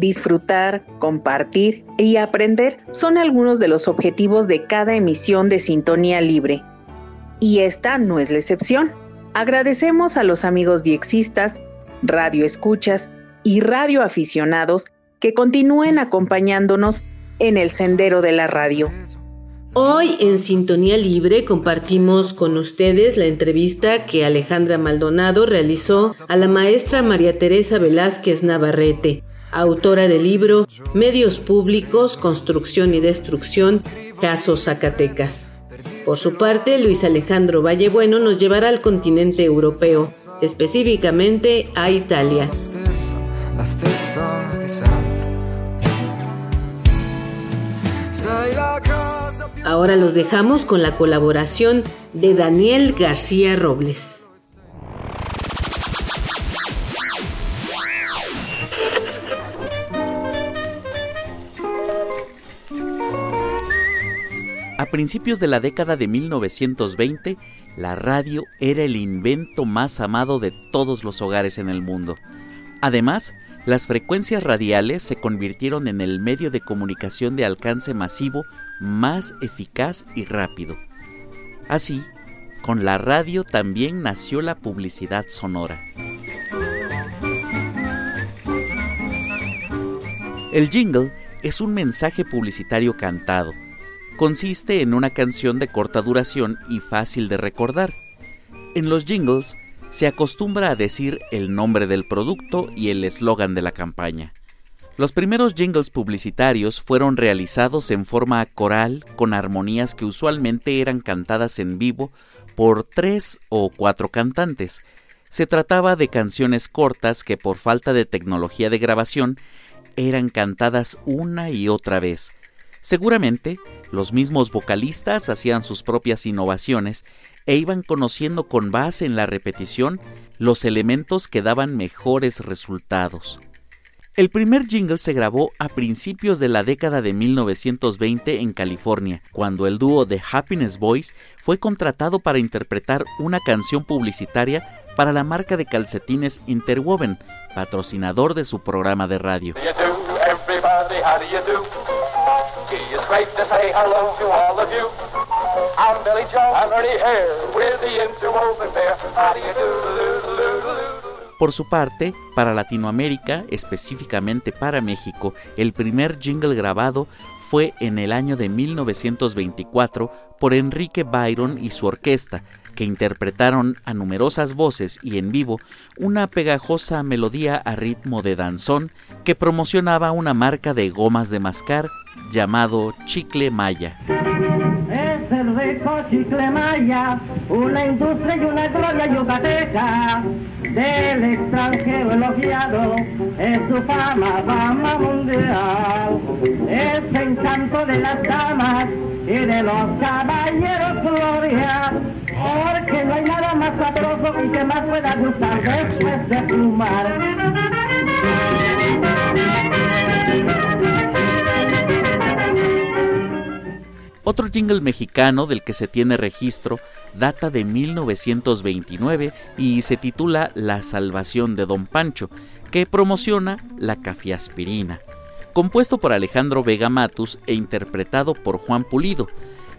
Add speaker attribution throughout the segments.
Speaker 1: Disfrutar, compartir y aprender son algunos de los objetivos de cada emisión de Sintonía Libre. Y esta no es la excepción. Agradecemos a los amigos diexistas, radioescuchas y radioaficionados que continúen acompañándonos en el sendero de la radio.
Speaker 2: Hoy en Sintonía Libre compartimos con ustedes la entrevista que Alejandra Maldonado realizó a la maestra María Teresa Velázquez Navarrete, autora del libro Medios Públicos, Construcción y Destrucción, Caso Zacatecas. Por su parte, Luis Alejandro Vallebueno nos llevará al continente europeo, específicamente a Italia. Ahora los dejamos con la colaboración de Daniel García Robles.
Speaker 3: Principios de la década de 1920, la radio era el invento más amado de todos los hogares en el mundo. Además, las frecuencias radiales se convirtieron en el medio de comunicación de alcance masivo más eficaz y rápido. Así, con la radio también nació la publicidad sonora. El jingle es un mensaje publicitario cantado consiste en una canción de corta duración y fácil de recordar. En los jingles se acostumbra a decir el nombre del producto y el eslogan de la campaña. Los primeros jingles publicitarios fueron realizados en forma coral con armonías que usualmente eran cantadas en vivo por tres o cuatro cantantes. Se trataba de canciones cortas que por falta de tecnología de grabación eran cantadas una y otra vez. Seguramente los mismos vocalistas hacían sus propias innovaciones e iban conociendo con base en la repetición los elementos que daban mejores resultados. El primer jingle se grabó a principios de la década de 1920 en California, cuando el dúo The Happiness Boys fue contratado para interpretar una canción publicitaria para la marca de calcetines Interwoven, patrocinador de su programa de radio. Por su parte, para Latinoamérica, específicamente para México, el primer jingle grabado fue en el año de 1924 por Enrique Byron y su orquesta, que interpretaron a numerosas voces y en vivo una pegajosa melodía a ritmo de danzón que promocionaba una marca de gomas de mascar llamado Chicle Maya.
Speaker 4: Es el rico Chicle Maya, una industria y una gloria yucateca, del extranjero elogiado, es su fama, fama mundial. Es encanto de las damas y de los caballeros gloria, porque no hay nada más sabroso y que más pueda gustar después de fumar.
Speaker 3: Otro jingle mexicano del que se tiene registro data de 1929 y se titula La salvación de Don Pancho, que promociona la cafiaspirina. Compuesto por Alejandro Vega Matus e interpretado por Juan Pulido.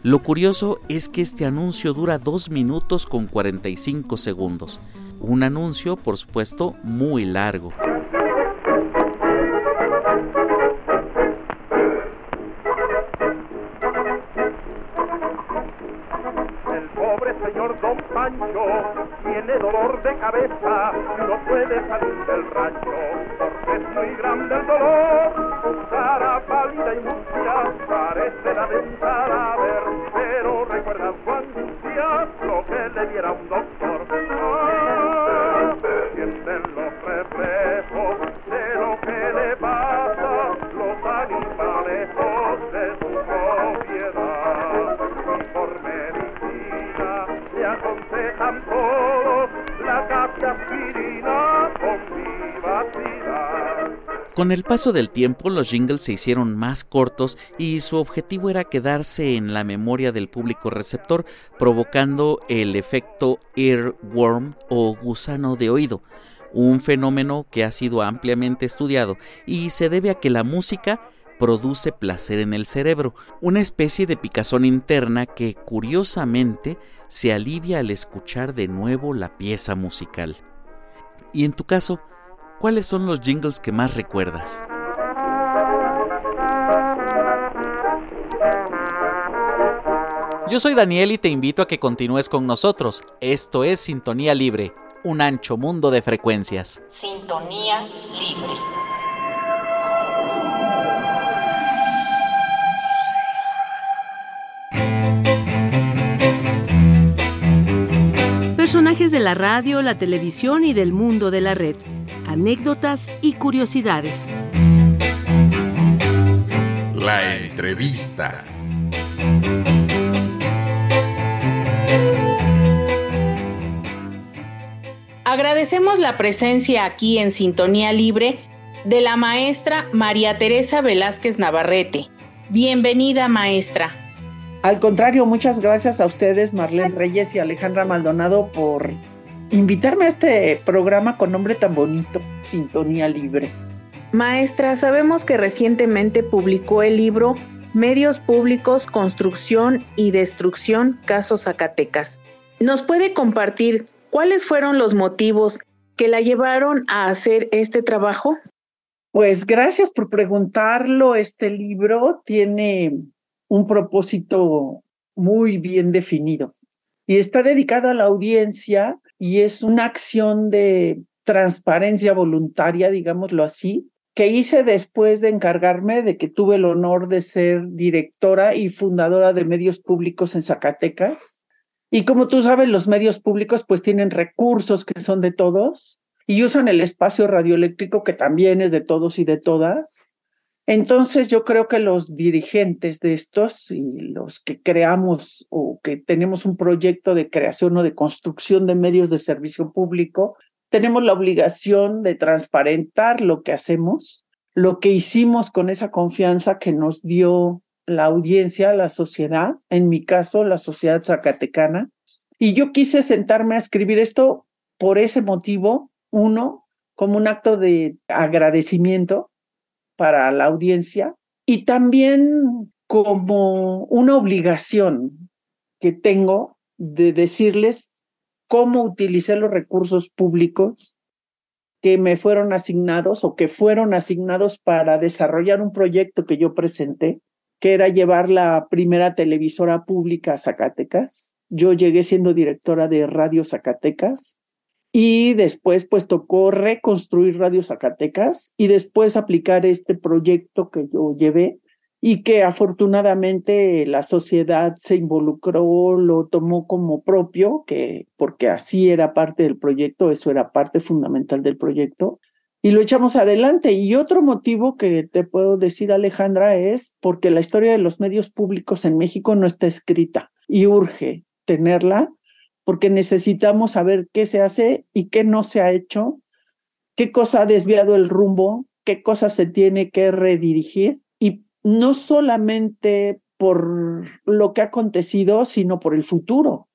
Speaker 3: Lo curioso es que este anuncio dura 2 minutos con 45 segundos. Un anuncio, por supuesto, muy largo.
Speaker 5: Tiene dolor de cabeza no puede salir del rancho porque es muy grande el dolor. Cara pálida y mustia parece la de un cadáver, pero recuerda su angustia lo que le diera un doctor. Con.
Speaker 3: Con el paso del tiempo, los jingles se hicieron más cortos y su objetivo era quedarse en la memoria del público receptor, provocando el efecto earworm o gusano de oído, un fenómeno que ha sido ampliamente estudiado y se debe a que la música produce placer en el cerebro, una especie de picazón interna que curiosamente se alivia al escuchar de nuevo la pieza musical. Y en tu caso, ¿cuáles son los jingles que más recuerdas? Yo soy Daniel y te invito a que continúes con nosotros. Esto es Sintonía Libre, un ancho mundo de frecuencias.
Speaker 1: Sintonía libre.
Speaker 6: Personajes de la radio, la televisión y del mundo de la red. Anécdotas y curiosidades.
Speaker 7: La entrevista.
Speaker 1: Agradecemos la presencia aquí en Sintonía Libre de la maestra María Teresa Velázquez Navarrete. Bienvenida, maestra.
Speaker 8: Al contrario, muchas gracias a ustedes, Marlene Reyes y Alejandra Maldonado, por invitarme a este programa con nombre tan bonito, Sintonía Libre.
Speaker 1: Maestra, sabemos que recientemente publicó el libro Medios Públicos, Construcción y Destrucción, Casos Zacatecas. ¿Nos puede compartir cuáles fueron los motivos que la llevaron a hacer este trabajo?
Speaker 8: Pues gracias por preguntarlo. Este libro tiene un propósito muy bien definido y está dedicado a la audiencia y es una acción de transparencia voluntaria, digámoslo así, que hice después de encargarme de que tuve el honor de ser directora y fundadora de medios públicos en Zacatecas. Y como tú sabes, los medios públicos pues tienen recursos que son de todos y usan el espacio radioeléctrico que también es de todos y de todas. Entonces yo creo que los dirigentes de estos y los que creamos o que tenemos un proyecto de creación o de construcción de medios de servicio público, tenemos la obligación de transparentar lo que hacemos, lo que hicimos con esa confianza que nos dio la audiencia, la sociedad, en mi caso, la sociedad zacatecana. Y yo quise sentarme a escribir esto por ese motivo, uno, como un acto de agradecimiento para la audiencia y también como una obligación que tengo de decirles cómo utilicé los recursos públicos que me fueron asignados o que fueron asignados para desarrollar un proyecto que yo presenté, que era llevar la primera televisora pública a Zacatecas. Yo llegué siendo directora de Radio Zacatecas y después pues tocó reconstruir Radio Zacatecas y después aplicar este proyecto que yo llevé y que afortunadamente la sociedad se involucró, lo tomó como propio, que porque así era parte del proyecto, eso era parte fundamental del proyecto, y lo echamos adelante. Y otro motivo que te puedo decir, Alejandra, es porque la historia de los medios públicos en México no está escrita y urge tenerla, porque necesitamos saber qué se hace y qué no se ha hecho, qué cosa ha desviado el rumbo, qué cosa se tiene que redirigir no solamente por lo que ha acontecido, sino por el futuro,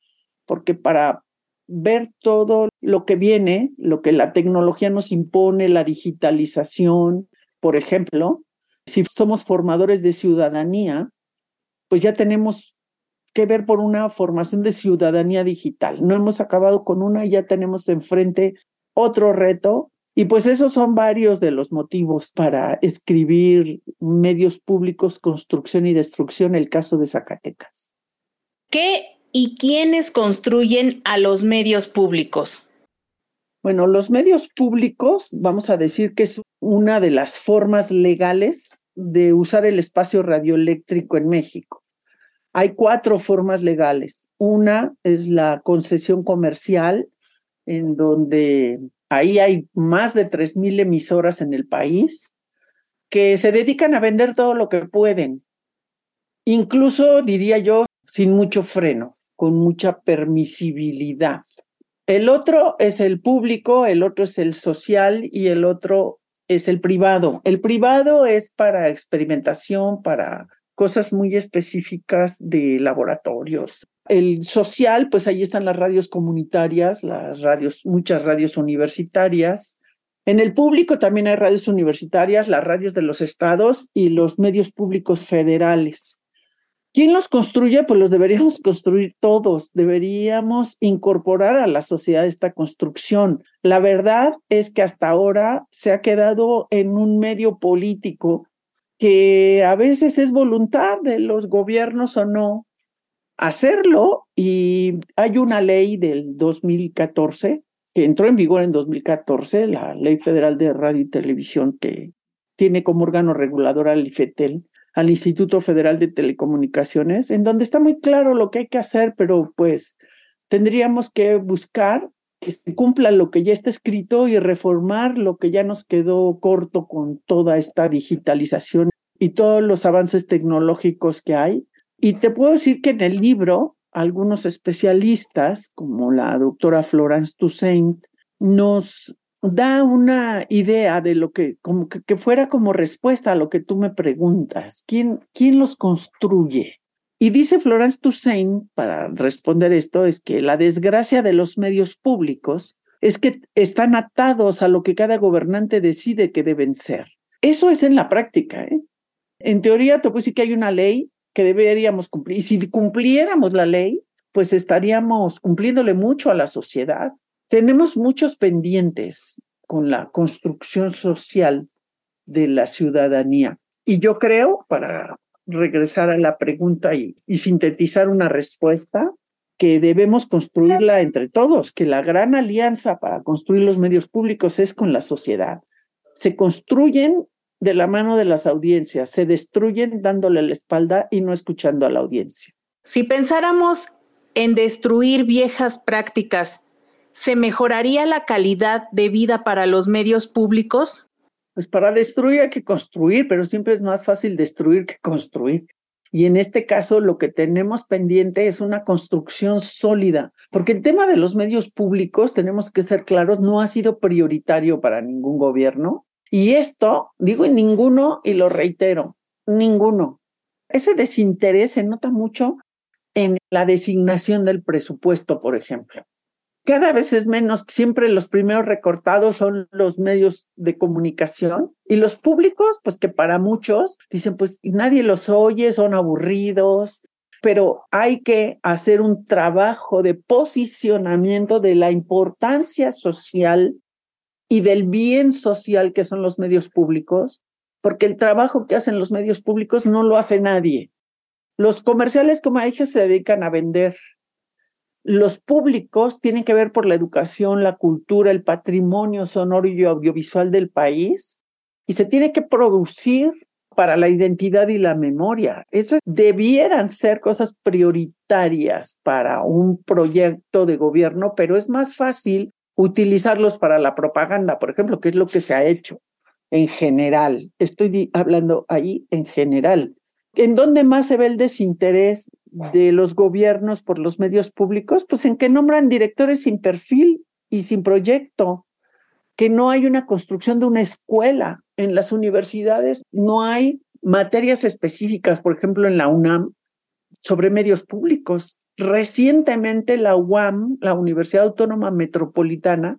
Speaker 8: porque para ver todo lo que viene, lo que la tecnología nos impone, la digitalización, por ejemplo, si somos formadores de ciudadanía, pues ya tenemos que ver por una formación de ciudadanía digital. No hemos acabado con una, ya tenemos enfrente otro reto y pues esos son varios de los motivos para escribir medios públicos, construcción y destrucción, el caso de Zacatecas.
Speaker 1: ¿Qué y quiénes construyen a los medios públicos?
Speaker 8: Bueno, los medios públicos, vamos a decir que es una de las formas legales de usar el espacio radioeléctrico en México. Hay cuatro formas legales. Una es la concesión comercial, en donde Ahí hay más de 3.000 emisoras en el país que se dedican a vender todo lo que pueden, incluso diría yo, sin mucho freno. con mucha permisibilidad. El otro es el público, el otro es el social y el otro es el privado. El privado es para experimentación, para cosas muy específicas de laboratorios. El social, pues ahí están las radios comunitarias, las radios, muchas radios universitarias. En el público también hay radios universitarias, las radios de los estados y los medios públicos federales. ¿Quién los construye? Pues los deberíamos construir todos, deberíamos incorporar a la sociedad esta construcción. La verdad es que hasta ahora se ha quedado en un medio político que a veces es voluntad de los gobiernos o no hacerlo y hay una ley del 2014 que entró en vigor en 2014, la Ley Federal de Radio y Televisión que tiene como órgano regulador al IFETEL, al Instituto Federal de Telecomunicaciones, en donde está muy claro lo que hay que hacer, pero pues tendríamos que buscar que se cumpla lo que ya está escrito y reformar lo que ya nos quedó corto con toda esta digitalización y todos los avances tecnológicos que hay. Y te puedo decir que en el libro, algunos especialistas, como la doctora Florence Toussaint, nos da una idea de lo que, como que, fuera como respuesta a lo que tú me preguntas. ¿Quién, quién los construye? Y dice Florence Toussaint, para responder esto, es que la desgracia de los medios públicos es que están atados a lo que cada gobernante decide que deben ser. Eso es en la práctica. ¿eh? En teoría, te puedo que hay una ley que deberíamos cumplir. Y si cumpliéramos la ley, pues estaríamos cumpliéndole mucho a la sociedad. Tenemos muchos pendientes con la construcción social de la ciudadanía. Y yo creo, para regresar a la pregunta y, sintetizar una respuesta, que debemos construirla entre todos, que la gran alianza para construir los medios públicos es con la sociedad. Se construyen de la mano de las audiencias, se destruyen dándole la espalda y no escuchando a la audiencia.
Speaker 1: Si pensáramos en destruir viejas prácticas ¿se mejoraría la calidad de vida para los medios públicos?
Speaker 8: Pues para destruir hay que construir, pero siempre es más fácil destruir que construir. Y en este caso lo que tenemos pendiente es una construcción sólida, porque el tema de los medios públicos, tenemos que ser claros, no ha sido prioritario para ningún gobierno. Y esto, digo en ninguno y lo reitero, ninguno. Ese desinterés se nota mucho en la designación del presupuesto, por ejemplo cada vez es menos, siempre los primeros recortados son los medios de comunicación y los públicos, pues que para muchos dicen, pues nadie los oye, son aburridos, pero hay que hacer un trabajo de posicionamiento de la importancia social y del bien social que son los medios públicos, porque el trabajo que hacen los medios públicos no lo hace nadie. Los comerciales, como dije, se dedican a vender los públicos tienen que ver por la educación, la cultura, el patrimonio sonoro y audiovisual del país y se tiene que producir para la identidad y la memoria. Esas debieran ser cosas prioritarias para un proyecto de gobierno, pero es más fácil utilizarlos para la propaganda, por ejemplo, que es lo que se ha hecho en general. Estoy hablando ahí en general. ¿En dónde más se ve el desinterés de los gobiernos por los medios públicos? Pues en que nombran directores sin perfil y sin proyecto, que no hay una construcción de una escuela. En las universidades no hay materias específicas, por ejemplo, en la UNAM, sobre medios públicos. Recientemente la UAM, la Universidad Autónoma Metropolitana,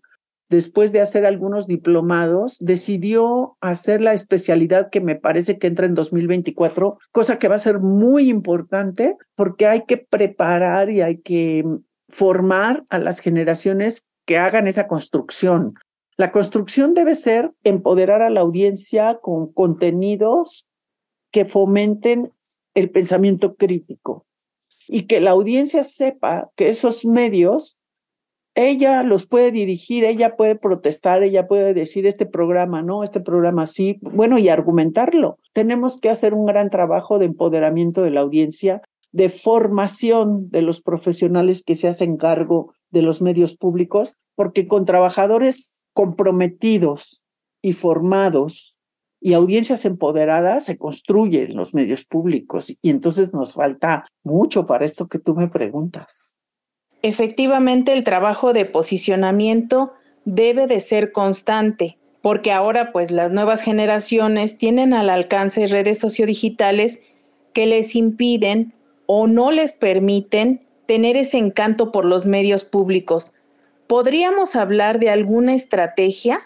Speaker 8: después de hacer algunos diplomados, decidió hacer la especialidad que me parece que entra en 2024, cosa que va a ser muy importante porque hay que preparar y hay que formar a las generaciones que hagan esa construcción. La construcción debe ser empoderar a la audiencia con contenidos que fomenten el pensamiento crítico y que la audiencia sepa que esos medios ella los puede dirigir, ella puede protestar, ella puede decir este programa no, este programa sí, bueno, y argumentarlo. Tenemos que hacer un gran trabajo de empoderamiento de la audiencia, de formación de los profesionales que se hacen cargo de los medios públicos, porque con trabajadores comprometidos y formados y audiencias empoderadas se construyen en los medios públicos y entonces nos falta mucho para esto que tú me preguntas.
Speaker 1: Efectivamente, el trabajo de posicionamiento debe de ser constante, porque ahora pues las nuevas generaciones tienen al alcance redes sociodigitales que les impiden o no les permiten tener ese encanto por los medios públicos. ¿Podríamos hablar de alguna estrategia?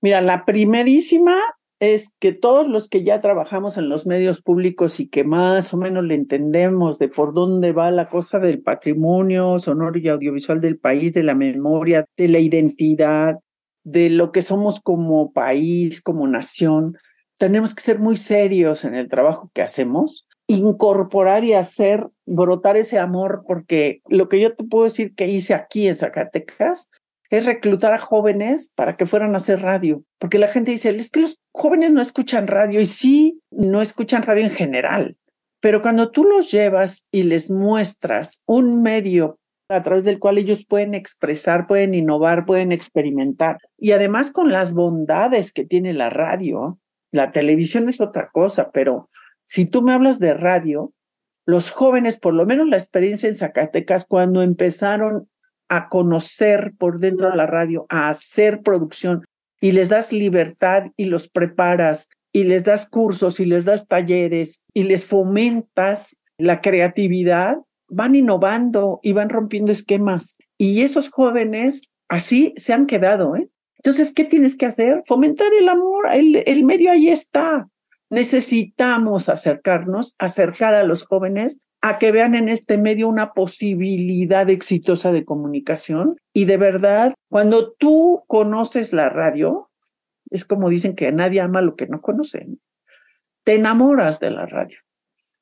Speaker 8: Mira, la primerísima es que todos los que ya trabajamos en los medios públicos y que más o menos le entendemos de por dónde va la cosa del patrimonio sonoro y audiovisual del país, de la memoria, de la identidad, de lo que somos como país, como nación, tenemos que ser muy serios en el trabajo que hacemos, incorporar y hacer brotar ese amor, porque lo que yo te puedo decir que hice aquí en Zacatecas es reclutar a jóvenes para que fueran a hacer radio, porque la gente dice, es que los jóvenes no escuchan radio y sí, no escuchan radio en general, pero cuando tú los llevas y les muestras un medio a través del cual ellos pueden expresar, pueden innovar, pueden experimentar, y además con las bondades que tiene la radio, la televisión es otra cosa, pero si tú me hablas de radio, los jóvenes, por lo menos la experiencia en Zacatecas, cuando empezaron a conocer por dentro de la radio, a hacer producción y les das libertad y los preparas y les das cursos y les das talleres y les fomentas la creatividad, van innovando y van rompiendo esquemas. Y esos jóvenes así se han quedado. ¿eh? Entonces, ¿qué tienes que hacer? Fomentar el amor. El, el medio ahí está. Necesitamos acercarnos, acercar a los jóvenes a que vean en este medio una posibilidad exitosa de comunicación. Y de verdad, cuando tú conoces la radio, es como dicen que nadie ama lo que no conocen, te enamoras de la radio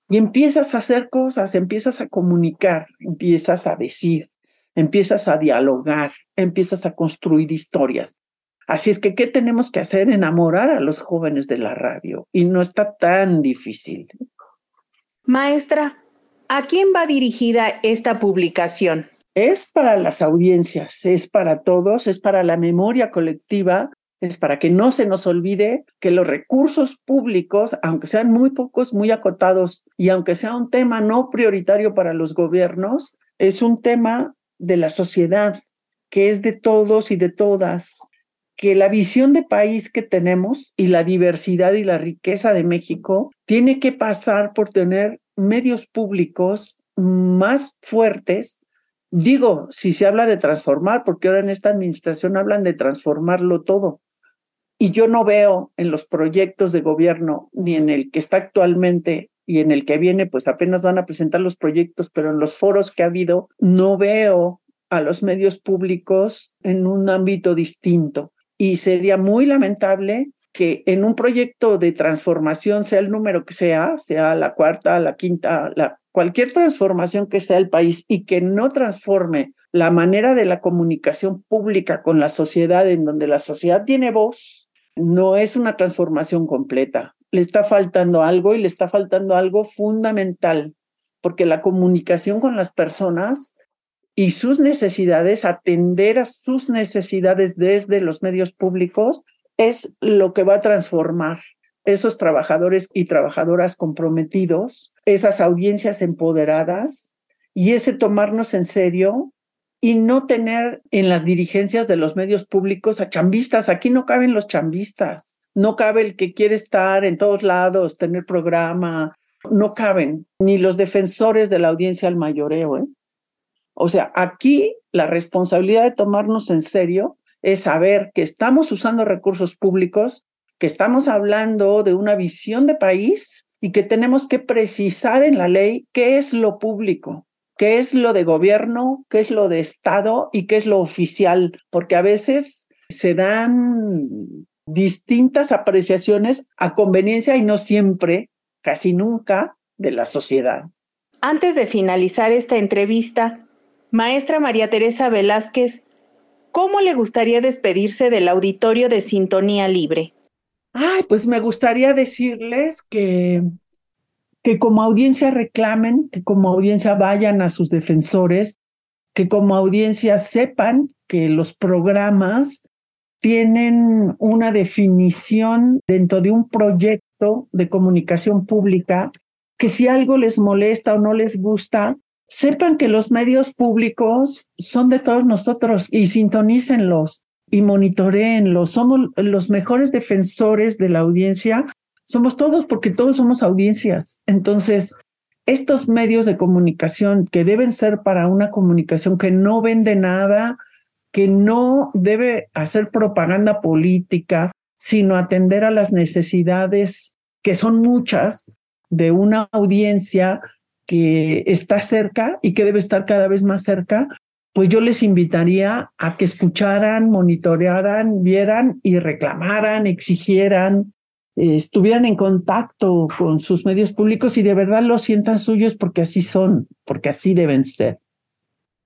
Speaker 8: y empiezas a hacer cosas, empiezas a comunicar, empiezas a decir, empiezas a dialogar, empiezas a construir historias. Así es que, ¿qué tenemos que hacer? Enamorar a los jóvenes de la radio. Y no está tan difícil.
Speaker 1: Maestra, ¿A quién va dirigida esta publicación?
Speaker 8: Es para las audiencias, es para todos, es para la memoria colectiva, es para que no se nos olvide que los recursos públicos, aunque sean muy pocos, muy acotados, y aunque sea un tema no prioritario para los gobiernos, es un tema de la sociedad, que es de todos y de todas, que la visión de país que tenemos y la diversidad y la riqueza de México tiene que pasar por tener medios públicos más fuertes. Digo, si se habla de transformar, porque ahora en esta administración hablan de transformarlo todo. Y yo no veo en los proyectos de gobierno, ni en el que está actualmente y en el que viene, pues apenas van a presentar los proyectos, pero en los foros que ha habido, no veo a los medios públicos en un ámbito distinto. Y sería muy lamentable que en un proyecto de transformación, sea el número que sea, sea la cuarta, la quinta, la, cualquier transformación que sea el país y que no transforme la manera de la comunicación pública con la sociedad, en donde la sociedad tiene voz, no es una transformación completa. Le está faltando algo y le está faltando algo fundamental, porque la comunicación con las personas y sus necesidades, atender a sus necesidades desde los medios públicos, es lo que va a transformar esos trabajadores y trabajadoras comprometidos, esas audiencias empoderadas y ese tomarnos en serio y no tener en las dirigencias de los medios públicos a chambistas. Aquí no caben los chambistas, no cabe el que quiere estar en todos lados, tener programa, no caben ni los defensores de la audiencia al mayoreo. ¿eh? O sea, aquí la responsabilidad de tomarnos en serio es saber que estamos usando recursos públicos, que estamos hablando de una visión de país y que tenemos que precisar en la ley qué es lo público, qué es lo de gobierno, qué es lo de Estado y qué es lo oficial, porque a veces se dan distintas apreciaciones a conveniencia y no siempre, casi nunca, de la sociedad.
Speaker 1: Antes de finalizar esta entrevista, maestra María Teresa Velázquez, ¿cómo le gustaría despedirse del auditorio de Sintonía Libre?
Speaker 8: Ay, pues me gustaría decirles que, que como audiencia reclamen, que como audiencia vayan a sus defensores, que como audiencia sepan que los programas tienen una definición dentro de un proyecto de comunicación pública que si algo les molesta o no les gusta, sepan que los medios públicos son de todos nosotros y sintonícenlos y monitoreenlos. Somos los mejores defensores de la audiencia. Somos todos porque todos somos audiencias. Entonces, estos medios de comunicación que deben ser para una comunicación que no vende nada, que no debe hacer propaganda política, sino atender a las necesidades, que son muchas, de una audiencia que está cerca y que debe estar cada vez más cerca, pues yo les invitaría a que escucharan, monitorearan, vieran y reclamaran, exigieran, estuvieran en contacto con sus medios públicos y de verdad lo sientan suyos porque así son, porque así deben ser.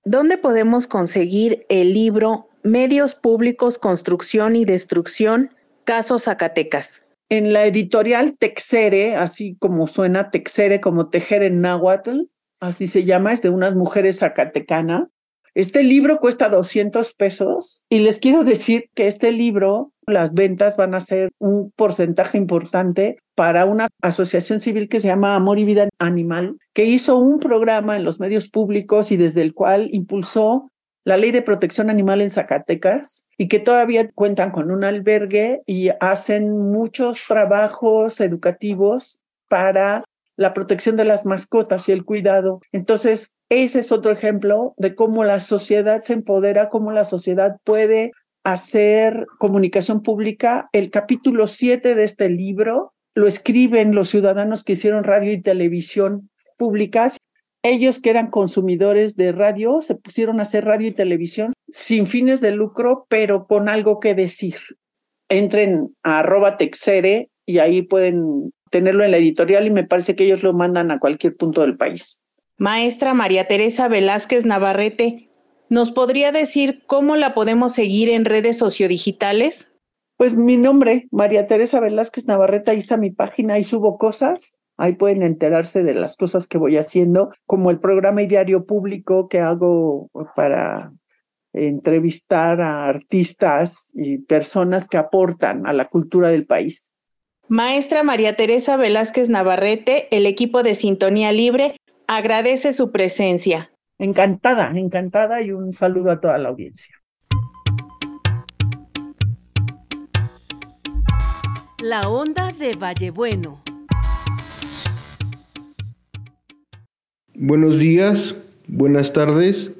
Speaker 1: ¿Dónde podemos conseguir el libro Medios Públicos, Construcción y Destrucción, Caso Zacatecas?
Speaker 8: En la editorial Texere, así como suena Texere, como tejer en náhuatl, así se llama, es de unas mujeres zacatecanas. Este libro cuesta 200 pesos y les quiero decir que este libro, las ventas van a ser un porcentaje importante para una asociación civil que se llama Amor y Vida Animal, que hizo un programa en los medios públicos y desde el cual impulsó la ley de protección animal en Zacatecas y que todavía cuentan con un albergue y hacen muchos trabajos educativos para la protección de las mascotas y el cuidado. Entonces, ese es otro ejemplo de cómo la sociedad se empodera, cómo la sociedad puede hacer comunicación pública. El capítulo 7 de este libro lo escriben los ciudadanos que hicieron radio y televisión públicas. Ellos que eran consumidores de radio se pusieron a hacer radio y televisión sin fines de lucro, pero con algo que decir. Entren a arroba texere y ahí pueden tenerlo en la editorial y me parece que ellos lo mandan a cualquier punto del país.
Speaker 1: Maestra María Teresa Velázquez Navarrete, ¿nos podría decir cómo la podemos seguir en redes sociodigitales?
Speaker 8: Pues mi nombre, María Teresa Velázquez Navarrete, ahí está mi página, ahí subo cosas, ahí pueden enterarse de las cosas que voy haciendo, como el programa y diario público que hago para entrevistar a artistas y personas que aportan a la cultura del país.
Speaker 1: Maestra María Teresa Velázquez Navarrete, el equipo de Sintonía Libre agradece su presencia.
Speaker 8: Encantada, encantada y un saludo a toda la audiencia.
Speaker 6: La onda de Vallebueno.
Speaker 9: Buenos días, buenas tardes,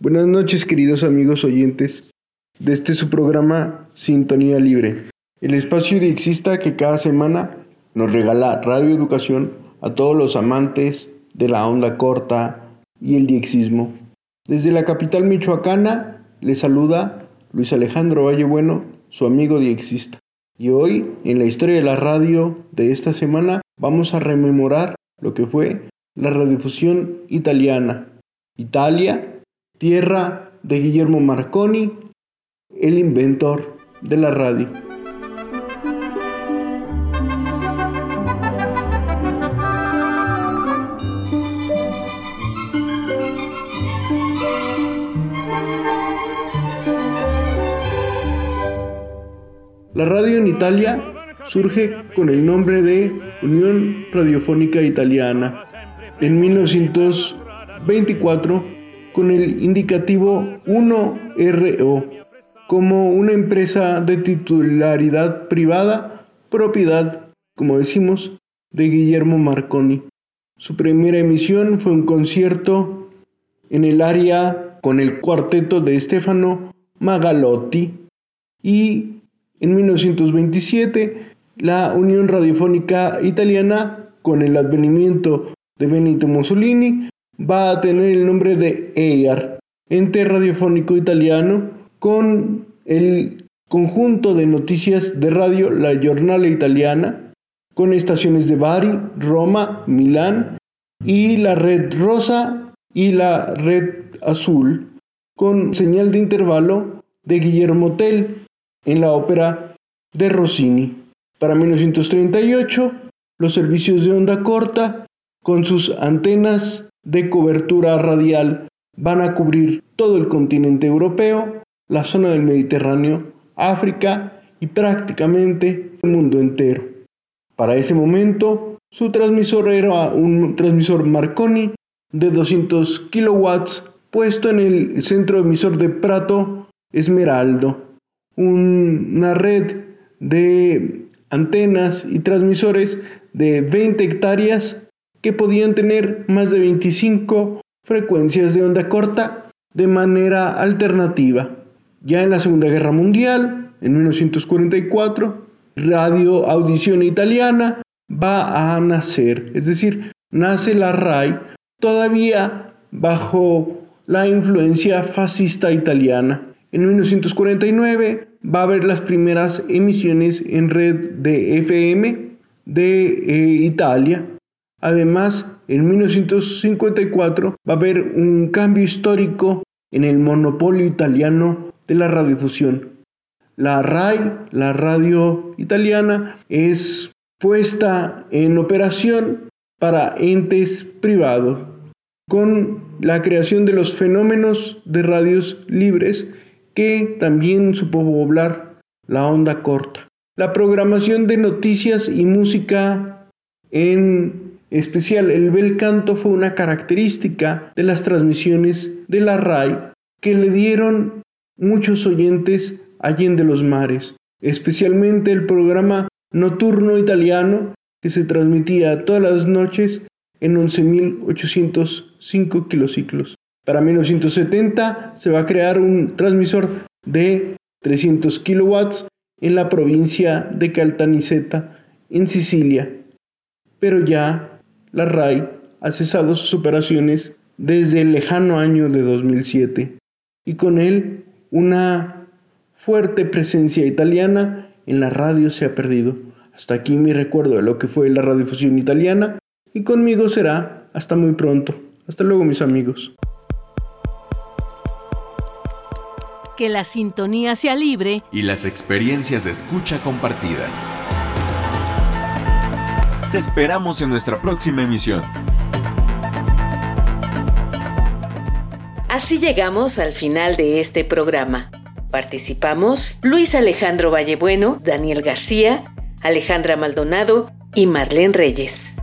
Speaker 9: buenas noches queridos amigos oyentes de este su programa Sintonía Libre, el espacio diexista que cada semana nos regala radio educación a todos los amantes de la onda corta y el diexismo. Desde la capital michoacana le saluda Luis Alejandro Vallebueno, su amigo diexista. Y hoy, en la historia de la radio de esta semana, vamos a rememorar lo que fue la radiodifusión italiana. Italia, tierra de Guillermo Marconi, el inventor de la radio. La radio en Italia surge con el nombre de Unión Radiofónica Italiana. En 1924 con el indicativo 1RO como una empresa de titularidad privada, propiedad, como decimos, de Guillermo Marconi. Su primera emisión fue un concierto en el área con el cuarteto de Stefano Magalotti y en 1927, la Unión Radiofónica Italiana, con el advenimiento de Benito Mussolini, va a tener el nombre de EIAR, Ente Radiofónico Italiano, con el conjunto de noticias de radio La Giornale Italiana, con estaciones de Bari, Roma, Milán y la red rosa y la red azul, con señal de intervalo de Guillermo Tell en la ópera de Rossini. Para 1938, los servicios de onda corta, con sus antenas de cobertura radial, van a cubrir todo el continente europeo, la zona del Mediterráneo, África y prácticamente el mundo entero. Para ese momento, su transmisor era un transmisor Marconi de 200 kilowatts puesto en el centro emisor de Prato Esmeraldo, una red de antenas y transmisores de 20 hectáreas que podían tener más de 25 frecuencias de onda corta de manera alternativa. Ya en la Segunda Guerra Mundial, en 1944, Radio Audición Italiana va a nacer, es decir, nace la RAI todavía bajo la influencia fascista italiana. En 1949 va a haber las primeras emisiones en red de FM de eh, Italia. Además, en 1954 va a haber un cambio histórico en el monopolio italiano de la radiodifusión. La RAI, la radio italiana, es puesta en operación para entes privados con la creación de los fenómenos de radios libres que también supo poblar la onda corta. La programación de noticias y música en especial el bel canto fue una característica de las transmisiones de la RAI que le dieron muchos oyentes allende los mares, especialmente el programa nocturno italiano que se transmitía todas las noches en 11.805 kilociclos. Para 1970 se va a crear un transmisor de 300 kilowatts en la provincia de Caltanissetta, en Sicilia. Pero ya la RAI ha cesado sus operaciones desde el lejano año de 2007 y con él una fuerte presencia italiana en la radio se ha perdido. Hasta aquí mi recuerdo de lo que fue la radiodifusión italiana y conmigo será hasta muy pronto. Hasta luego mis amigos.
Speaker 6: Que la sintonía sea libre
Speaker 7: y las experiencias de escucha compartidas. Te esperamos en nuestra próxima emisión.
Speaker 2: Así llegamos al final de este programa. Participamos Luis Alejandro Vallebueno, Daniel García, Alejandra Maldonado y Marlene Reyes.